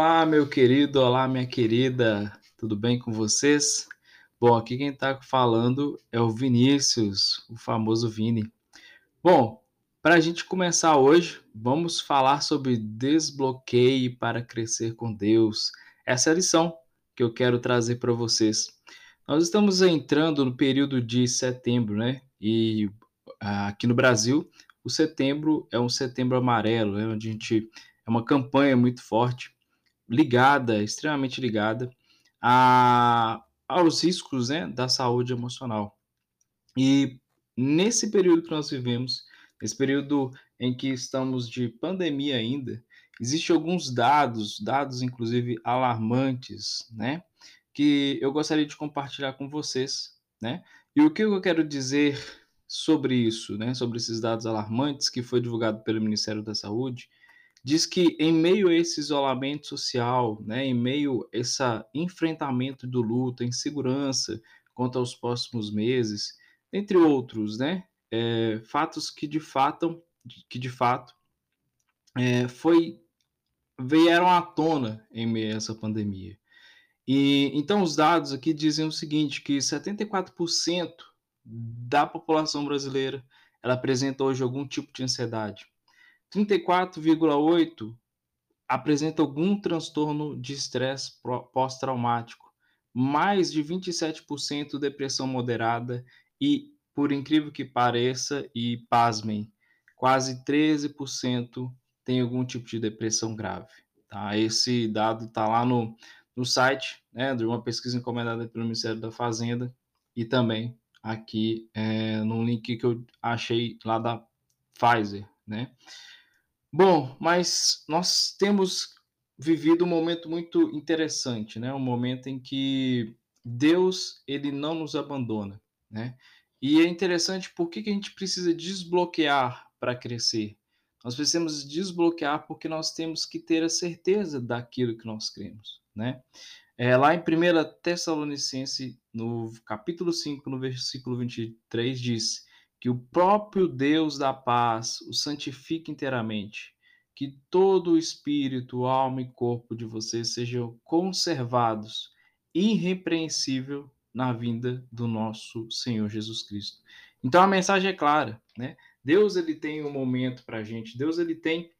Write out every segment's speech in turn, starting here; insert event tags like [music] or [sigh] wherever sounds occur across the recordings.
Olá, meu querido, olá, minha querida, tudo bem com vocês? Bom, aqui quem está falando é o Vinícius, o famoso Vini. Bom, para a gente começar hoje, vamos falar sobre desbloqueio para crescer com Deus. Essa é a lição que eu quero trazer para vocês. Nós estamos entrando no período de setembro, né? E ah, aqui no Brasil, o setembro é um setembro amarelo, né? onde a gente é uma campanha muito forte ligada, extremamente ligada a, aos riscos né, da saúde emocional. E nesse período que nós vivemos, nesse período em que estamos de pandemia ainda, existem alguns dados, dados inclusive alarmantes, né, que eu gostaria de compartilhar com vocês, né? E o que eu quero dizer sobre isso, né, sobre esses dados alarmantes que foi divulgado pelo Ministério da Saúde, diz que em meio a esse isolamento social, né, em meio a esse enfrentamento do luto, insegurança quanto aos próximos meses, entre outros, né, é, fatos que de fato, que de fato é, foi vieram à tona em meio a essa pandemia. E então os dados aqui dizem o seguinte, que 74% da população brasileira ela apresenta hoje algum tipo de ansiedade. 34,8 apresenta algum transtorno de estresse pós-traumático, mais de 27% depressão moderada e, por incrível que pareça, e pasmem, quase 13% tem algum tipo de depressão grave. Tá? Esse dado está lá no, no site né, de uma pesquisa encomendada pelo Ministério da Fazenda e também aqui é, no link que eu achei lá da Pfizer, né? Bom, mas nós temos vivido um momento muito interessante, né? Um momento em que Deus ele não nos abandona, né? E é interessante porque que a gente precisa desbloquear para crescer. Nós precisamos desbloquear porque nós temos que ter a certeza daquilo que nós cremos, né? É, lá em 1 Tessalonicense, no capítulo 5, no versículo 23, diz: que o próprio Deus da paz o santifique inteiramente, que todo o espírito, alma e corpo de vocês sejam conservados irrepreensível na vinda do nosso Senhor Jesus Cristo. Então a mensagem é clara, né? Deus ele tem um momento para a gente, Deus ele tem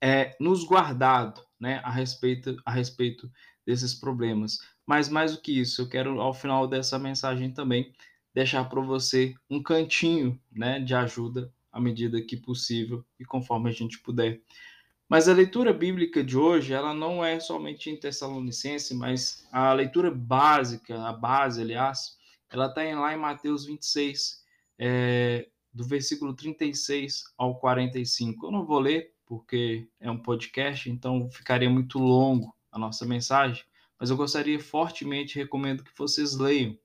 é, nos guardado, né, a respeito a respeito desses problemas. Mas mais do que isso, eu quero ao final dessa mensagem também deixar para você um cantinho né, de ajuda à medida que possível e conforme a gente puder. Mas a leitura bíblica de hoje, ela não é somente em Tessalonicense, mas a leitura básica, a base, aliás, ela está lá em Mateus 26, é, do versículo 36 ao 45. Eu não vou ler, porque é um podcast, então ficaria muito longo a nossa mensagem, mas eu gostaria fortemente, recomendo que vocês leiam,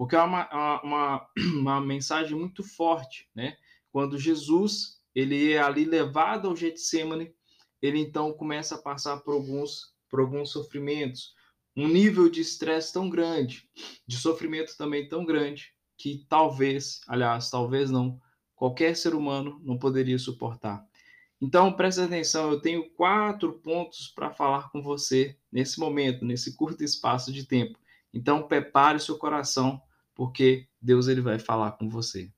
porque é uma, uma, [clears throat] uma mensagem muito forte, né? Quando Jesus ele é ali levado ao Getsemane, ele então começa a passar por alguns, por alguns sofrimentos, um nível de estresse tão grande, de sofrimento também tão grande, que talvez, aliás, talvez não, qualquer ser humano não poderia suportar. Então, preste atenção, eu tenho quatro pontos para falar com você nesse momento, nesse curto espaço de tempo. Então, prepare o seu coração porque Deus ele vai falar com você.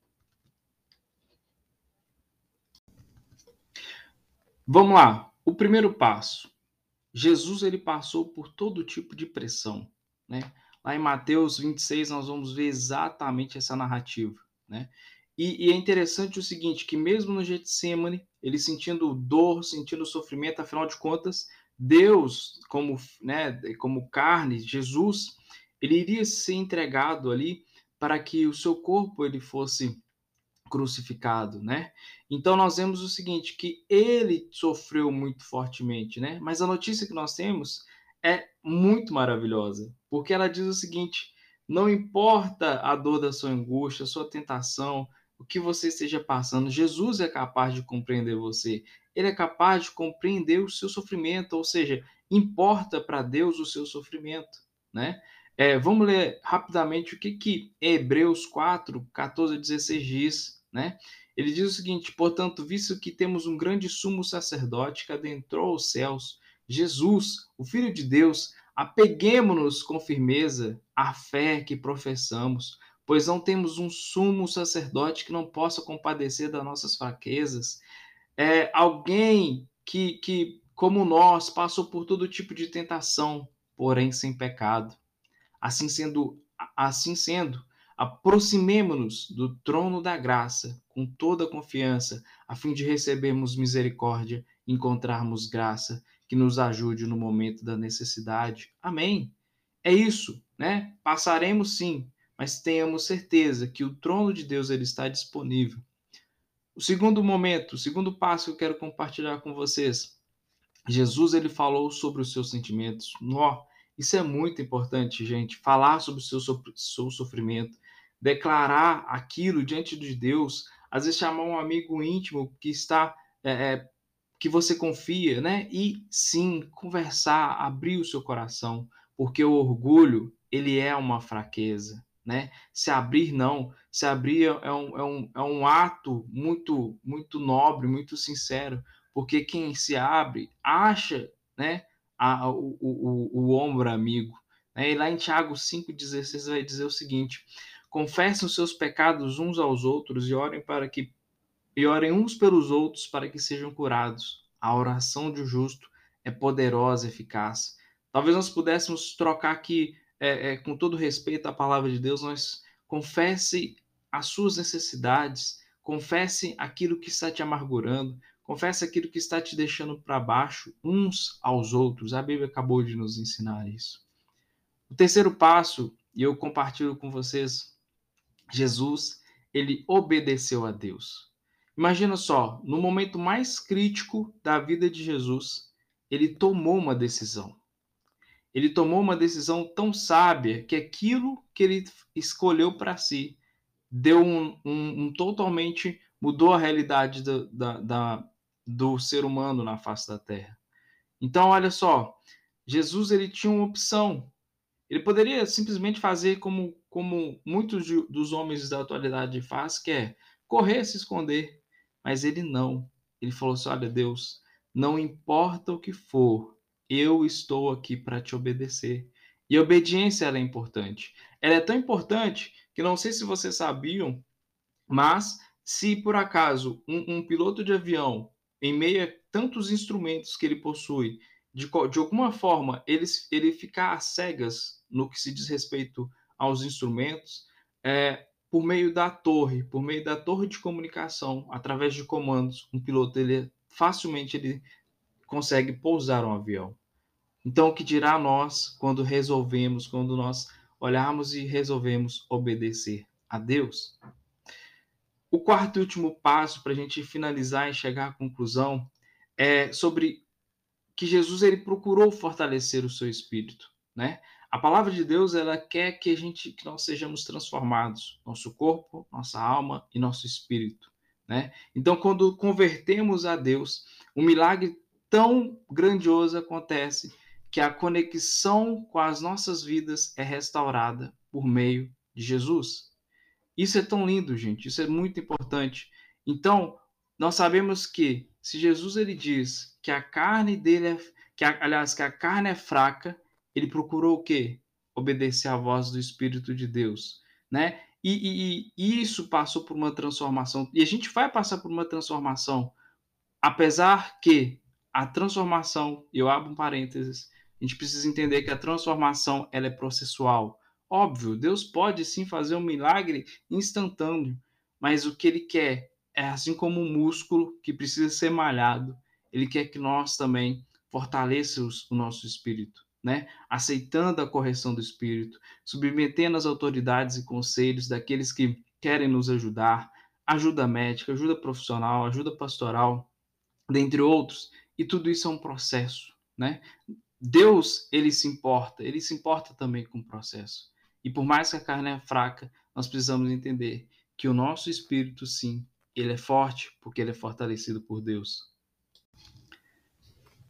Vamos lá. O primeiro passo. Jesus ele passou por todo tipo de pressão, né? Lá em Mateus 26 nós vamos ver exatamente essa narrativa, né? E, e, é interessante o seguinte, que mesmo no Getsemane, ele sentindo dor, sentindo sofrimento, afinal de contas, Deus, como, né, como carne, Jesus, ele iria ser entregado ali para que o seu corpo ele fosse crucificado, né? Então nós vemos o seguinte, que ele sofreu muito fortemente, né? Mas a notícia que nós temos é muito maravilhosa, porque ela diz o seguinte: não importa a dor da sua angústia, a sua tentação, o que você esteja passando, Jesus é capaz de compreender você. Ele é capaz de compreender o seu sofrimento, ou seja, importa para Deus o seu sofrimento, né? É, vamos ler rapidamente o que, que Hebreus 4, 14 a 16 diz, né? Ele diz o seguinte: portanto, visto que temos um grande sumo sacerdote que adentrou os céus, Jesus, o Filho de Deus, apeguemos-nos com firmeza à fé que professamos, pois não temos um sumo sacerdote que não possa compadecer das nossas fraquezas. É alguém que, que, como nós, passou por todo tipo de tentação, porém sem pecado. Assim sendo, assim sendo, aproximemo-nos do trono da graça com toda confiança, a fim de recebermos misericórdia e encontrarmos graça que nos ajude no momento da necessidade. Amém. É isso, né? Passaremos sim, mas tenhamos certeza que o trono de Deus ele está disponível. O segundo momento, o segundo passo que eu quero compartilhar com vocês. Jesus ele falou sobre os seus sentimentos. Nó, isso é muito importante, gente. Falar sobre o seu, seu sofrimento, declarar aquilo diante de Deus, às vezes chamar um amigo íntimo que está é, é, que você confia, né? E sim, conversar, abrir o seu coração, porque o orgulho ele é uma fraqueza né? Se abrir não, se abrir é um, é um, é um ato muito muito nobre, muito sincero, porque quem se abre acha, né, a, o, o, o ombro amigo. Né? E lá em Tiago 5,16 vai dizer o seguinte: confessem os seus pecados uns aos outros e orem para que e orem uns pelos outros para que sejam curados. A oração um justo é poderosa, eficaz. Talvez nós pudéssemos trocar aqui é, é, com todo respeito à palavra de Deus, nós confesse as suas necessidades, confesse aquilo que está te amargurando, confesse aquilo que está te deixando para baixo uns aos outros. A Bíblia acabou de nos ensinar isso. O terceiro passo, e eu compartilho com vocês, Jesus, ele obedeceu a Deus. Imagina só, no momento mais crítico da vida de Jesus, ele tomou uma decisão ele tomou uma decisão tão sábia que aquilo que ele escolheu para si deu um, um, um, totalmente mudou a realidade do, da, da, do ser humano na face da Terra. Então, olha só, Jesus ele tinha uma opção. Ele poderia simplesmente fazer como, como muitos de, dos homens da atualidade faz, que é correr, se esconder. Mas ele não. Ele falou assim: olha, Deus, não importa o que for, eu estou aqui para te obedecer. E a obediência é importante. Ela é tão importante que não sei se vocês sabiam, mas se por acaso um, um piloto de avião, em meio a tantos instrumentos que ele possui, de, de alguma forma ele, ele ficar às cegas no que se diz respeito aos instrumentos, é, por meio da torre, por meio da torre de comunicação, através de comandos, um piloto ele facilmente ele consegue pousar um avião. Então, o que dirá nós quando resolvemos, quando nós olharmos e resolvemos obedecer a Deus? O quarto e último passo para a gente finalizar e chegar à conclusão é sobre que Jesus ele procurou fortalecer o seu espírito, né? A palavra de Deus ela quer que a gente que nós sejamos transformados, nosso corpo, nossa alma e nosso espírito, né? Então, quando convertemos a Deus, um milagre tão grandioso acontece que a conexão com as nossas vidas é restaurada por meio de Jesus. Isso é tão lindo, gente, isso é muito importante. Então, nós sabemos que se Jesus ele diz que a carne dele é que aliás que a carne é fraca, ele procurou o quê? Obedecer à voz do Espírito de Deus, né? E, e, e isso passou por uma transformação e a gente vai passar por uma transformação, apesar que a transformação, eu abro um parênteses, a gente precisa entender que a transformação ela é processual. Óbvio, Deus pode sim fazer um milagre instantâneo, mas o que ele quer é assim como um músculo que precisa ser malhado, ele quer que nós também fortaleçamos o nosso espírito, né? Aceitando a correção do espírito, submetendo as autoridades e conselhos daqueles que querem nos ajudar, ajuda médica, ajuda profissional, ajuda pastoral, dentre outros, e tudo isso é um processo, né? Deus, ele se importa, ele se importa também com o processo. E por mais que a carne é fraca, nós precisamos entender que o nosso espírito, sim, ele é forte porque ele é fortalecido por Deus.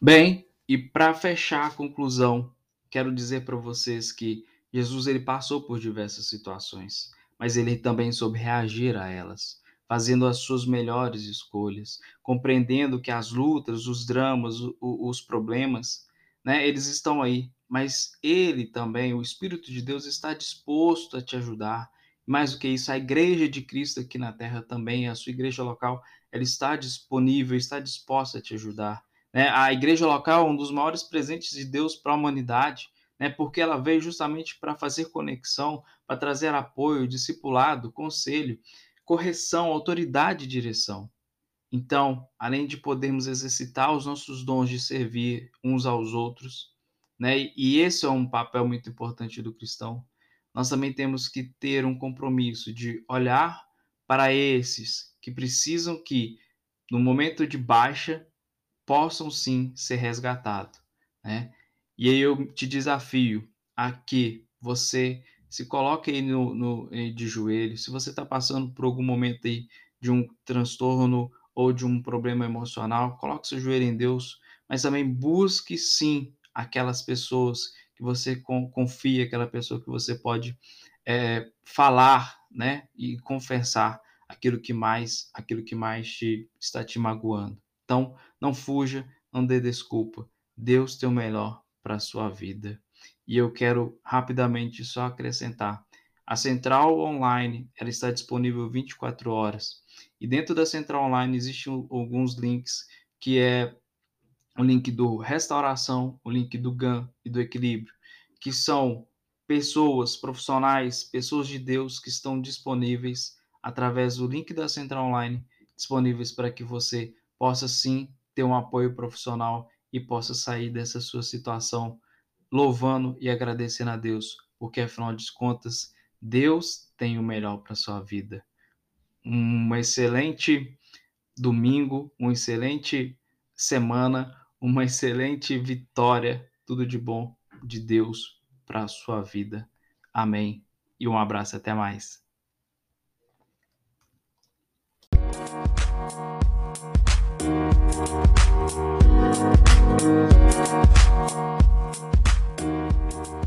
Bem, e para fechar a conclusão, quero dizer para vocês que Jesus ele passou por diversas situações, mas ele também soube reagir a elas, fazendo as suas melhores escolhas, compreendendo que as lutas, os dramas, os problemas né? Eles estão aí, mas ele também, o Espírito de Deus, está disposto a te ajudar. Mais do que isso, a Igreja de Cristo aqui na Terra também, a sua igreja local, ela está disponível, está disposta a te ajudar. Né? A igreja local é um dos maiores presentes de Deus para a humanidade, né? porque ela veio justamente para fazer conexão, para trazer apoio, discipulado, conselho, correção, autoridade e direção. Então, além de podermos exercitar os nossos dons de servir uns aos outros, né? E esse é um papel muito importante do cristão. Nós também temos que ter um compromisso de olhar para esses que precisam que no momento de baixa possam sim ser resgatados, né? E aí eu te desafio a que você se coloque aí no, no de joelho. Se você está passando por algum momento aí de um transtorno ou de um problema emocional, coloque seu joelho em Deus, mas também busque sim aquelas pessoas que você confia, aquela pessoa que você pode é, falar, né, e confessar aquilo que mais, aquilo que mais te, está te magoando. Então, não fuja, não dê desculpa. Deus tem o melhor para a sua vida. E eu quero rapidamente só acrescentar. A central online ela está disponível 24 horas. E dentro da central online existem alguns links que é o link do restauração, o link do GAN e do equilíbrio, que são pessoas profissionais, pessoas de Deus que estão disponíveis através do link da central online, disponíveis para que você possa sim ter um apoio profissional e possa sair dessa sua situação louvando e agradecendo a Deus, porque afinal de contas, Deus tem o melhor para sua vida. Um excelente domingo, uma excelente semana, uma excelente vitória, tudo de bom de Deus para a sua vida. Amém. E um abraço, até mais. Thank you.